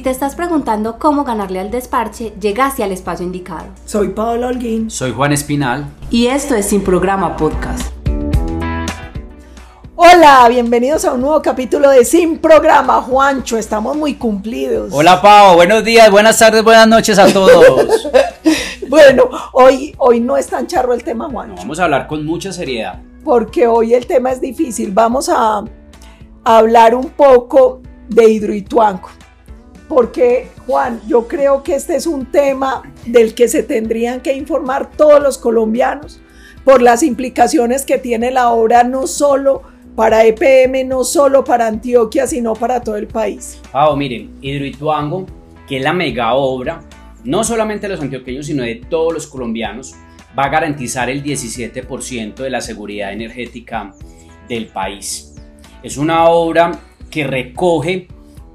Si te estás preguntando cómo ganarle al desparche, llegaste al espacio indicado. Soy Paola Holguín. Soy Juan Espinal. Y esto es Sin Programa Podcast. Hola, bienvenidos a un nuevo capítulo de Sin Programa. Juancho, estamos muy cumplidos. Hola Pao, buenos días, buenas tardes, buenas noches a todos. bueno, hoy, hoy no es tan charro el tema, Juancho. vamos a hablar con mucha seriedad. Porque hoy el tema es difícil. Vamos a, a hablar un poco de Hidroituango porque Juan, yo creo que este es un tema del que se tendrían que informar todos los colombianos por las implicaciones que tiene la obra no solo para EPM, no solo para Antioquia, sino para todo el país. Ah, miren, Hidroituango, que es la mega obra, no solamente de los antioqueños, sino de todos los colombianos, va a garantizar el 17% de la seguridad energética del país. Es una obra que recoge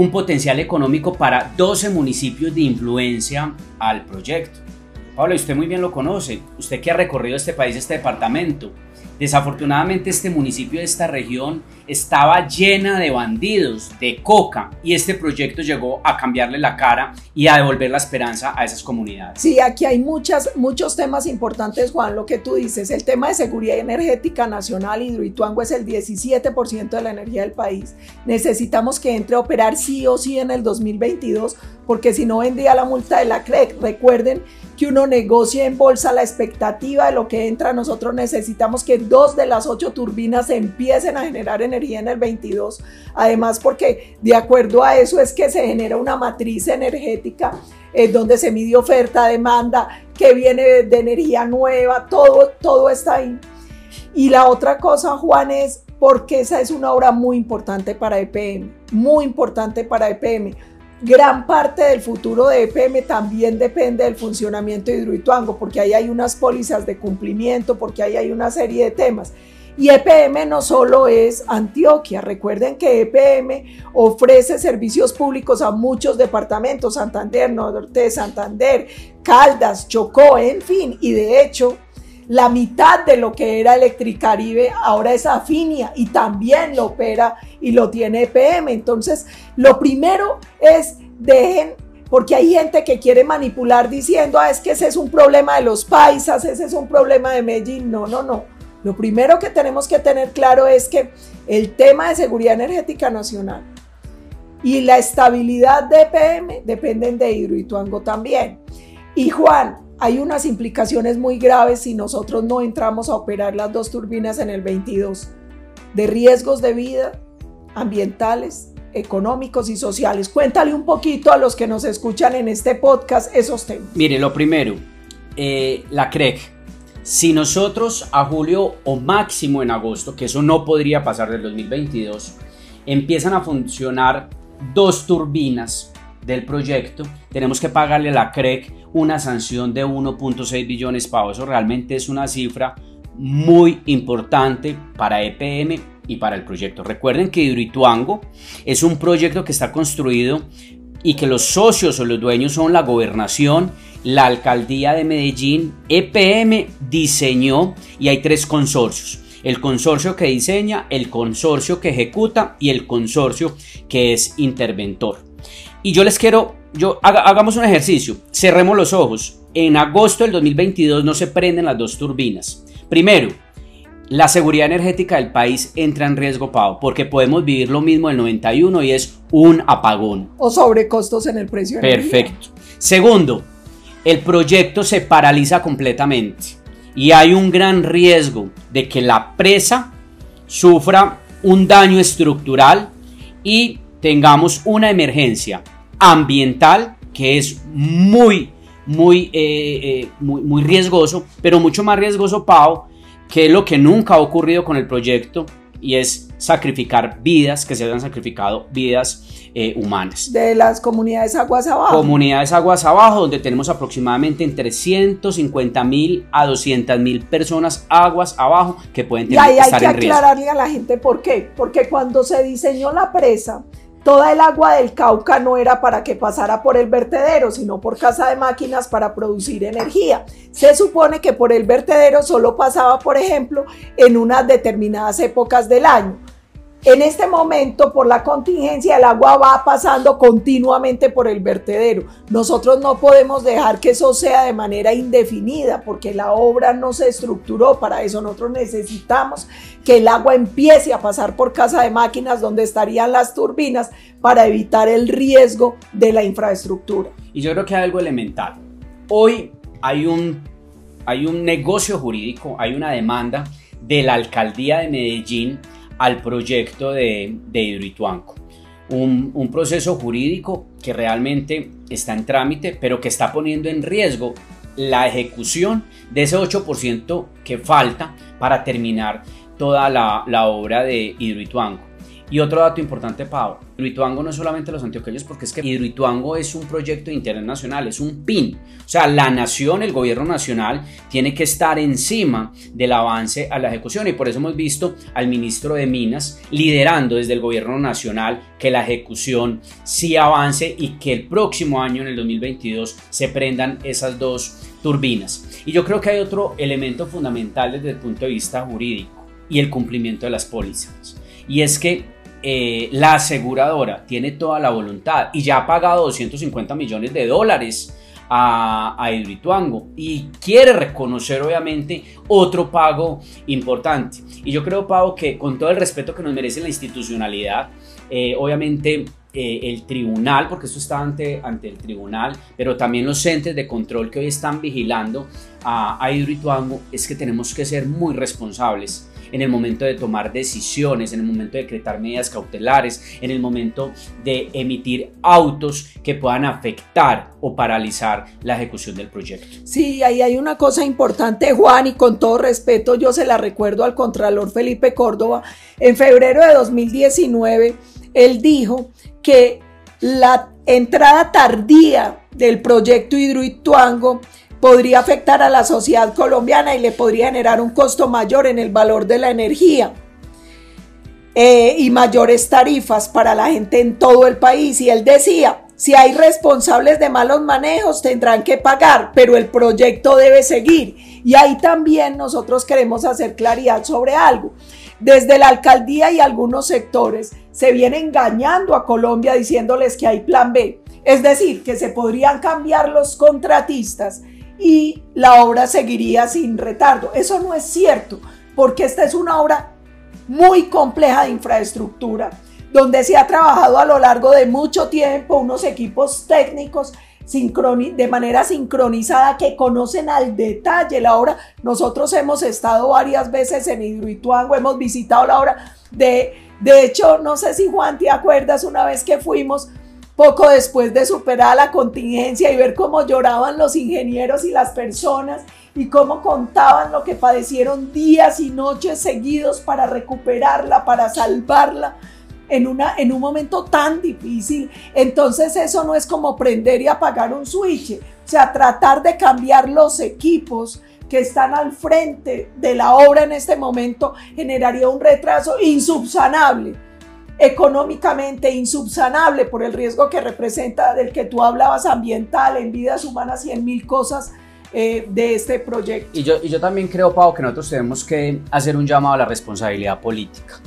un potencial económico para 12 municipios de influencia al proyecto. Pablo, usted muy bien lo conoce, usted que ha recorrido este país, este departamento, Desafortunadamente este municipio de esta región estaba llena de bandidos, de coca, y este proyecto llegó a cambiarle la cara y a devolver la esperanza a esas comunidades. Sí, aquí hay muchas, muchos temas importantes, Juan, lo que tú dices. El tema de seguridad energética nacional, Hidroituango es el 17% de la energía del país. Necesitamos que entre a operar sí o sí en el 2022, porque si no vendría la multa de la CREC. Recuerden que uno negocia en bolsa la expectativa de lo que entra. Nosotros necesitamos que dos de las ocho turbinas empiecen a generar energía en el 22. Además, porque de acuerdo a eso es que se genera una matriz energética eh, donde se mide oferta, demanda, que viene de, energía nueva, todo, todo está ahí. Y la otra cosa, Juan, es porque esa es una obra muy importante para EPM, muy importante para EPM gran parte del futuro de EPM también depende del funcionamiento de Hidroituango, porque ahí hay unas pólizas de cumplimiento, porque ahí hay una serie de temas. Y EPM no solo es Antioquia, recuerden que EPM ofrece servicios públicos a muchos departamentos, Santander, Norte Santander, Caldas, Chocó, en fin, y de hecho la mitad de lo que era Electricaribe ahora es Afinia y también lo opera y lo tiene EPM. Entonces, lo primero es dejen porque hay gente que quiere manipular diciendo, ah, es que ese es un problema de los paisas, ese es un problema de Medellín. No, no, no. Lo primero que tenemos que tener claro es que el tema de seguridad energética nacional y la estabilidad de EPM dependen de Hidroituango también. Y Juan, hay unas implicaciones muy graves si nosotros no entramos a operar las dos turbinas en el 22, de riesgos de vida, ambientales, económicos y sociales. Cuéntale un poquito a los que nos escuchan en este podcast esos temas. Mire, lo primero, eh, la CREC. Si nosotros a julio o máximo en agosto, que eso no podría pasar del 2022, empiezan a funcionar dos turbinas del proyecto, tenemos que pagarle a la CREC una sanción de 1.6 billones para Eso realmente es una cifra muy importante para EPM y para el proyecto. Recuerden que Hidroituango es un proyecto que está construido y que los socios o los dueños son la gobernación, la alcaldía de Medellín, EPM diseñó y hay tres consorcios. El consorcio que diseña, el consorcio que ejecuta y el consorcio que es interventor. Y yo les quiero, yo hagamos un ejercicio, cerremos los ojos. En agosto del 2022 no se prenden las dos turbinas. Primero, la seguridad energética del país entra en riesgo, Pau, porque podemos vivir lo mismo del 91 y es un apagón. O sobrecostos en el precio. Perfecto. Segundo, el proyecto se paraliza completamente y hay un gran riesgo de que la presa sufra un daño estructural y tengamos una emergencia ambiental que es muy, muy, eh, eh, muy, muy, riesgoso, pero mucho más riesgoso, Pau, que lo que nunca ha ocurrido con el proyecto y es sacrificar vidas, que se hayan sacrificado vidas eh, humanas. De las comunidades aguas abajo. Comunidades aguas abajo, donde tenemos aproximadamente entre 150 mil a 200 mil personas aguas abajo que pueden tener, y ahí hay que aclararle a la gente por qué. Porque cuando se diseñó la presa, Toda el agua del Cauca no era para que pasara por el vertedero, sino por casa de máquinas para producir energía. Se supone que por el vertedero solo pasaba, por ejemplo, en unas determinadas épocas del año. En este momento, por la contingencia, el agua va pasando continuamente por el vertedero. Nosotros no podemos dejar que eso sea de manera indefinida porque la obra no se estructuró para eso. Nosotros necesitamos que el agua empiece a pasar por casa de máquinas donde estarían las turbinas para evitar el riesgo de la infraestructura. Y yo creo que hay algo elemental. Hoy hay un, hay un negocio jurídico, hay una demanda de la alcaldía de Medellín al proyecto de, de. Un, proceso jurídico que realmente está en trámite, pero que está poniendo en riesgo la ejecución de ese 8% que falta para terminar toda la, la obra de Hidroituanco. Y otro dato importante, Pau, Hidroituango no es solamente los antioqueños, porque es que Hidroituango es un proyecto de interés nacional, es un PIN. O sea, la nación, el gobierno nacional, tiene que estar encima del avance a la ejecución y por eso hemos visto al ministro de Minas liderando desde el gobierno nacional que la ejecución sí avance y que el próximo año, en el 2022, se prendan esas dos turbinas. Y yo creo que hay otro elemento fundamental desde el punto de vista jurídico y el cumplimiento de las pólizas. Y es que eh, la aseguradora tiene toda la voluntad y ya ha pagado 250 millones de dólares a, a Hidroituango y quiere reconocer obviamente otro pago importante. Y yo creo, Pau, que con todo el respeto que nos merece la institucionalidad, eh, obviamente eh, el tribunal, porque esto está ante, ante el tribunal, pero también los entes de control que hoy están vigilando a, a Hidroituango, es que tenemos que ser muy responsables en el momento de tomar decisiones, en el momento de decretar medidas cautelares, en el momento de emitir autos que puedan afectar o paralizar la ejecución del proyecto. Sí, ahí hay una cosa importante, Juan, y con todo respeto yo se la recuerdo al Contralor Felipe Córdoba. En febrero de 2019, él dijo que la entrada tardía del proyecto Hidroituango podría afectar a la sociedad colombiana y le podría generar un costo mayor en el valor de la energía. Eh, y mayores tarifas para la gente en todo el país. Y él decía, si hay responsables de malos manejos tendrán que pagar, pero el proyecto debe seguir. Y ahí también nosotros queremos hacer claridad sobre algo. Desde la alcaldía y algunos sectores se viene engañando a Colombia diciéndoles que hay plan B. Es decir, que se podrían cambiar los contratistas y la obra seguiría sin retardo. Eso no es cierto, porque esta es una obra muy compleja de infraestructura, donde se ha trabajado a lo largo de mucho tiempo unos equipos técnicos de manera sincronizada que conocen al detalle la obra. Nosotros hemos estado varias veces en Hidroituango, hemos visitado la obra. De, de hecho, no sé si Juan te acuerdas una vez que fuimos, poco después de superar la contingencia y ver cómo lloraban los ingenieros y las personas y cómo contaban lo que padecieron días y noches seguidos para recuperarla, para salvarla en, una, en un momento tan difícil. Entonces eso no es como prender y apagar un switch, o sea, tratar de cambiar los equipos que están al frente de la obra en este momento generaría un retraso insubsanable económicamente insubsanable por el riesgo que representa del que tú hablabas ambiental, en vidas humanas y en mil cosas eh, de este proyecto. Y yo, y yo también creo, Pau, que nosotros tenemos que hacer un llamado a la responsabilidad política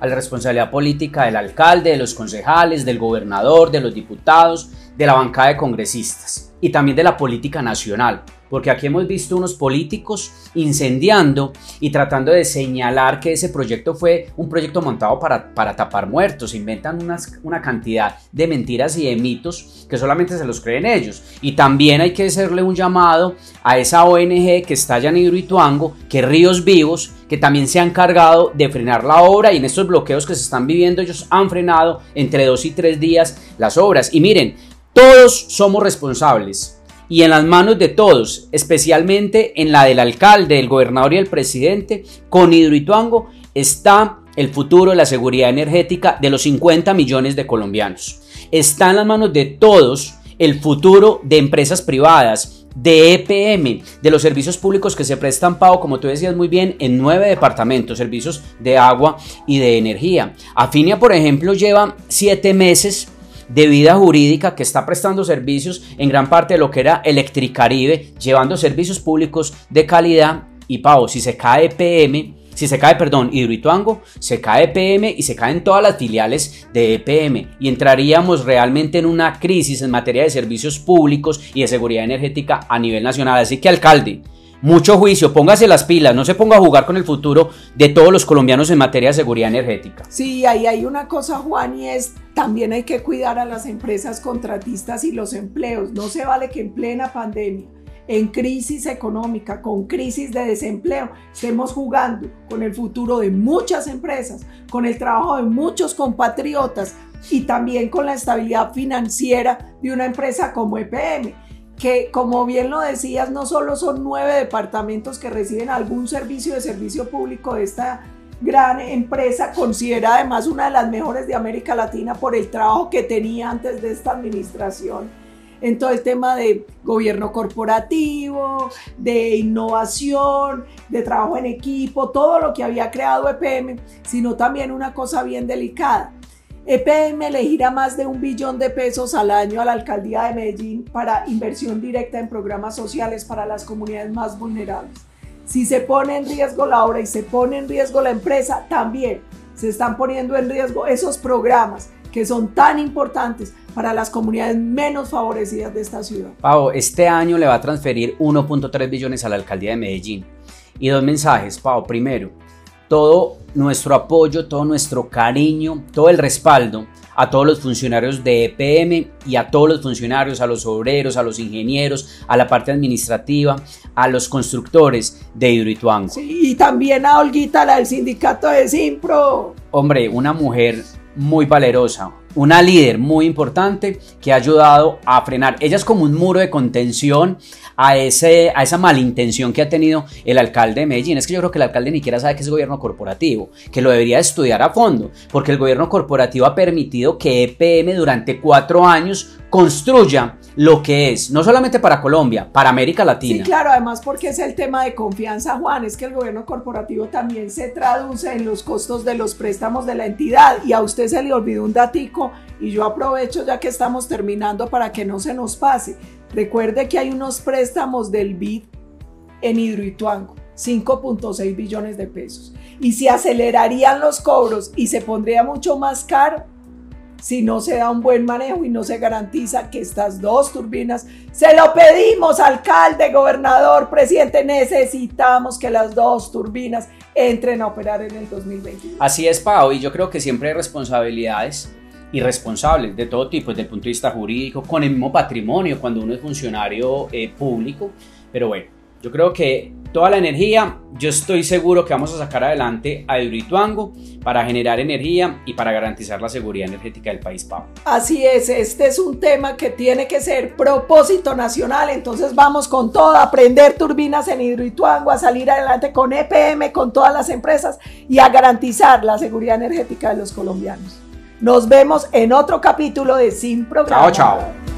a la responsabilidad política del alcalde, de los concejales, del gobernador, de los diputados, de la bancada de congresistas y también de la política nacional porque aquí hemos visto unos políticos incendiando y tratando de señalar que ese proyecto fue un proyecto montado para, para tapar muertos, inventan una cantidad de mentiras y de mitos que solamente se los creen ellos. Y también hay que hacerle un llamado a esa ONG que está allá en Hidroituango, que Ríos Vivos, que también se han encargado de frenar la obra y en estos bloqueos que se están viviendo ellos han frenado entre dos y tres días las obras. Y miren, todos somos responsables y en las manos de todos, especialmente en la del alcalde, el gobernador y el presidente, con Hidroituango está el futuro de la seguridad energética de los 50 millones de colombianos. Está en las manos de todos el futuro de empresas privadas, de EPM, de los servicios públicos que se prestan pago, como tú decías muy bien, en nueve departamentos, servicios de agua y de energía. Afinia, por ejemplo, lleva siete meses de vida jurídica que está prestando servicios en gran parte de lo que era Electricaribe, llevando servicios públicos de calidad. Y Pau, si se cae PM, Si se cae, perdón, Hidroituango, se cae EPM y se caen todas las filiales de EPM y entraríamos realmente en una crisis en materia de servicios públicos y de seguridad energética a nivel nacional. Así que, alcalde, mucho juicio, póngase las pilas, no se ponga a jugar con el futuro de todos los colombianos en materia de seguridad energética. Sí, ahí hay una cosa, Juan, y es también hay que cuidar a las empresas contratistas y los empleos. No se vale que en plena pandemia en crisis económica, con crisis de desempleo, estemos jugando con el futuro de muchas empresas, con el trabajo de muchos compatriotas y también con la estabilidad financiera de una empresa como EPM que como bien lo decías, no solo son nueve departamentos que reciben algún servicio de servicio público de esta gran empresa, considerada además una de las mejores de América Latina por el trabajo que tenía antes de esta administración. En todo el tema de gobierno corporativo, de innovación, de trabajo en equipo, todo lo que había creado EPM, sino también una cosa bien delicada EPM le gira más de un billón de pesos al año a la alcaldía de Medellín para inversión directa en programas sociales para las comunidades más vulnerables. Si se pone en riesgo la obra y se pone en riesgo la empresa, también se están poniendo en riesgo esos programas que son tan importantes para las comunidades menos favorecidas de esta ciudad. Pau, este año le va a transferir 1.3 billones a la alcaldía de Medellín. Y dos mensajes, Pau. Primero, todo nuestro apoyo, todo nuestro cariño, todo el respaldo a todos los funcionarios de EPM y a todos los funcionarios, a los obreros, a los ingenieros, a la parte administrativa, a los constructores de Hidroituango. Sí, y también a Olguita, la del sindicato de Simpro. Hombre, una mujer muy valerosa, una líder muy importante que ha ayudado a frenar. Ella es como un muro de contención a, ese, a esa malintención que ha tenido el alcalde de Medellín. Es que yo creo que el alcalde ni siquiera sabe que es gobierno corporativo, que lo debería estudiar a fondo, porque el gobierno corporativo ha permitido que EPM durante cuatro años construya lo que es, no solamente para Colombia, para América Latina. Sí, claro, además porque es el tema de confianza, Juan, es que el gobierno corporativo también se traduce en los costos de los préstamos de la entidad y a usted se le olvidó un datico y yo aprovecho ya que estamos terminando para que no se nos pase. Recuerde que hay unos préstamos del BID en Hidroituango. 5.6 billones de pesos. Y si acelerarían los cobros y se pondría mucho más caro, si no se da un buen manejo y no se garantiza que estas dos turbinas, se lo pedimos, alcalde, gobernador, presidente, necesitamos que las dos turbinas entren a operar en el 2021. Así es, Pau, y yo creo que siempre hay responsabilidades irresponsables de todo tipo, desde el punto de vista jurídico, con el mismo patrimonio cuando uno es funcionario eh, público, pero bueno, yo creo que toda la energía, yo estoy seguro que vamos a sacar adelante a Hidroituango para generar energía y para garantizar la seguridad energética del país, Pau. Así es, este es un tema que tiene que ser propósito nacional, entonces vamos con todo, a prender turbinas en Hidroituango, a salir adelante con EPM, con todas las empresas y a garantizar la seguridad energética de los colombianos. Nos vemos en otro capítulo de Sin Programa. Chao, chao.